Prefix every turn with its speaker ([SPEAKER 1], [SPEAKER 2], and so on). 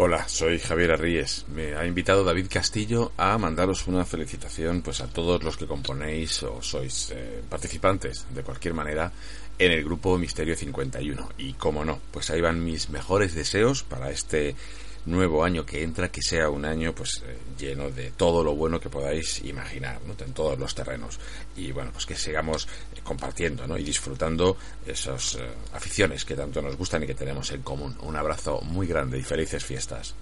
[SPEAKER 1] Hola, soy Javier Arríes. Me ha invitado David Castillo a mandaros una felicitación pues a todos los que componéis o sois eh, participantes de cualquier manera en el grupo Misterio 51. Y como no, pues ahí van mis mejores deseos para este nuevo año que entra, que sea un año pues eh, lleno de todo lo bueno que podáis imaginar, ¿no? en todos los terrenos. Y bueno, pues que sigamos eh, compartiendo ¿no? y disfrutando esas eh, aficiones que tanto nos gustan y que tenemos en común. Un abrazo muy grande y felices fiestas.